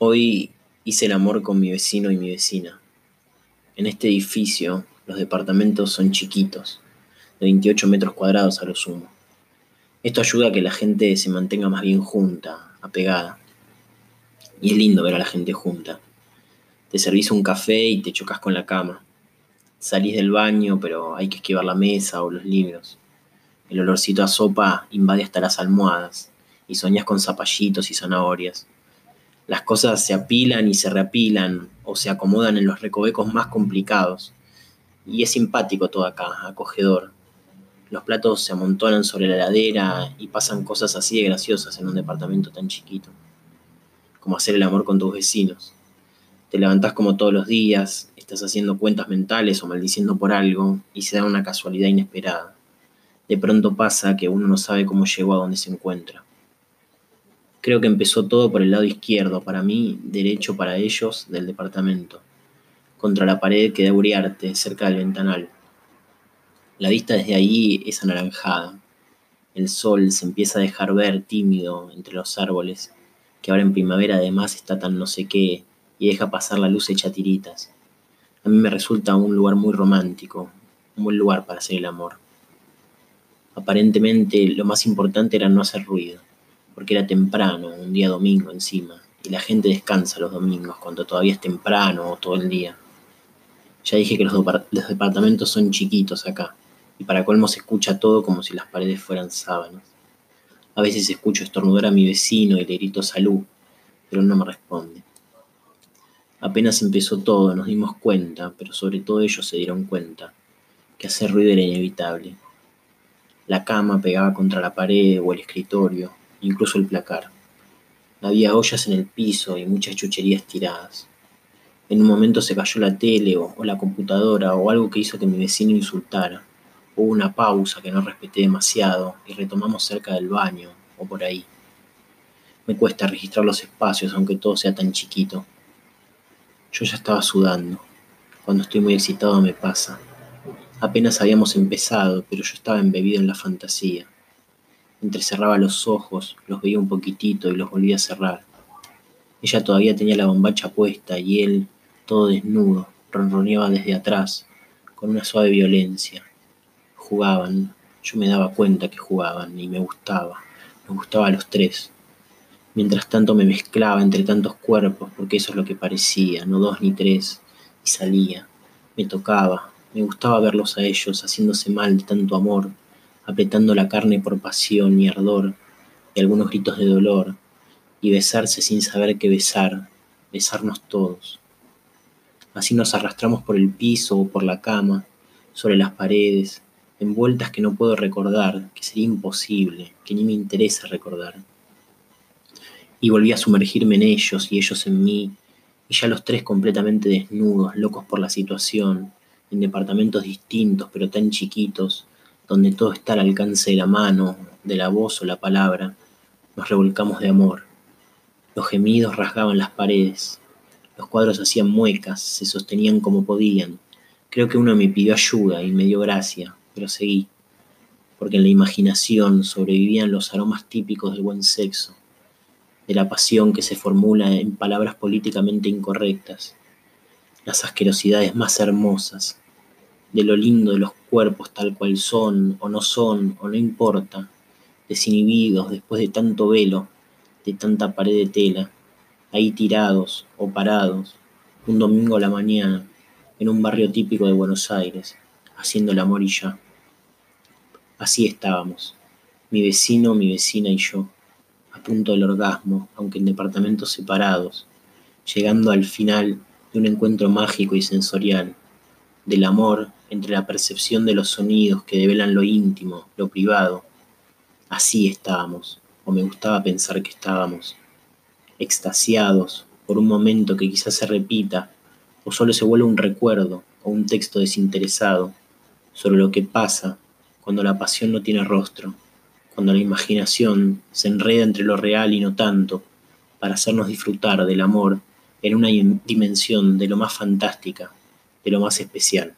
Hoy hice el amor con mi vecino y mi vecina. En este edificio los departamentos son chiquitos, de 28 metros cuadrados a lo sumo. Esto ayuda a que la gente se mantenga más bien junta, apegada. Y es lindo ver a la gente junta. Te servís un café y te chocas con la cama. Salís del baño, pero hay que esquivar la mesa o los libros. El olorcito a sopa invade hasta las almohadas y soñas con zapallitos y zanahorias. Las cosas se apilan y se reapilan o se acomodan en los recovecos más complicados. Y es simpático todo acá, acogedor. Los platos se amontonan sobre la heladera y pasan cosas así de graciosas en un departamento tan chiquito. Como hacer el amor con tus vecinos. Te levantás como todos los días, estás haciendo cuentas mentales o maldiciendo por algo y se da una casualidad inesperada de pronto pasa que uno no sabe cómo llegó a donde se encuentra. Creo que empezó todo por el lado izquierdo, para mí, derecho para ellos, del departamento, contra la pared que da Uriarte, cerca del ventanal. La vista desde ahí es anaranjada. El sol se empieza a dejar ver tímido entre los árboles, que ahora en primavera además está tan no sé qué y deja pasar la luz hecha tiritas. A mí me resulta un lugar muy romántico, un buen lugar para hacer el amor. Aparentemente lo más importante era no hacer ruido, porque era temprano, un día domingo encima, y la gente descansa los domingos cuando todavía es temprano o todo el día. Ya dije que los, departamentos son chiquitos acá, y para colmo se escucha todo como si las paredes fueran sábanas. A veces escucho estornudar a mi vecino y le grito salud, pero no me responde. Apenas empezó todo, nos dimos cuenta, pero sobre todo ellos se dieron cuenta, que hacer ruido era inevitable, la cama pegaba contra la pared o el escritorio, incluso el placar. Había ollas en el piso y muchas chucherías tiradas. En un momento se cayó la tele o, la computadora o algo que hizo que mi vecino insultara. Hubo una pausa que no respeté demasiado y retomamos cerca del baño o por ahí. Me cuesta registrar los espacios aunque todo sea tan chiquito. Yo ya estaba sudando. Cuando estoy muy excitado me pasa. Apenas habíamos empezado, pero yo estaba embebido en la fantasía. Entrecerraba los ojos, los veía un poquitito y los volvía a cerrar. Ella todavía tenía la bombacha puesta y él, todo desnudo, ronroneaba desde atrás, con una suave violencia. Jugaban, yo me daba cuenta que jugaban y me gustaba, me gustaba a los tres. Mientras tanto me mezclaba entre tantos cuerpos, porque eso es lo que parecía, no dos ni tres, y salía, me tocaba, me gustaba verlos a ellos haciéndose mal de tanto amor, apretando la carne por pasión y ardor, y algunos gritos de dolor, y besarse sin saber qué besar, besarnos todos. Así nos arrastramos por el piso o por la cama, sobre las paredes, en vueltas que no puedo recordar, que sería imposible, que ni me interesa recordar. Y volví a sumergirme en ellos y ellos en mí, y ya los tres completamente desnudos, locos por la situación, en departamentos distintos pero tan chiquitos, donde todo está al alcance de la mano, de la voz o la palabra, nos revolcamos de amor. Los gemidos rasgaban las paredes, los cuadros hacían muecas, se sostenían como podían. Creo que uno me pidió ayuda y me dio gracia, pero seguí, porque en la imaginación sobrevivían los aromas típicos del buen sexo, de la pasión que se formula en palabras políticamente incorrectas, las asquerosidades más hermosas, de lo lindo de los cuerpos tal cual son o no son o no importa, desinhibidos después de tanto velo, de tanta pared de tela, ahí tirados o parados, un domingo a la mañana, en un barrio típico de Buenos Aires, haciendo el amor y ya. Así estábamos, mi vecino, mi vecina y yo, a punto del orgasmo, aunque en departamentos separados, llegando al final de un encuentro mágico y sensorial, del amor entre la percepción de los sonidos que develan lo íntimo, lo privado. Así estábamos, o me gustaba pensar que estábamos, extasiados por un momento que quizás se repita, o solo se vuelve un recuerdo o un texto desinteresado sobre lo que pasa cuando la pasión no tiene rostro, cuando la imaginación se enreda entre lo real y no tanto, para hacernos disfrutar del amor en una dimensión de lo más fantástica, de lo más especial.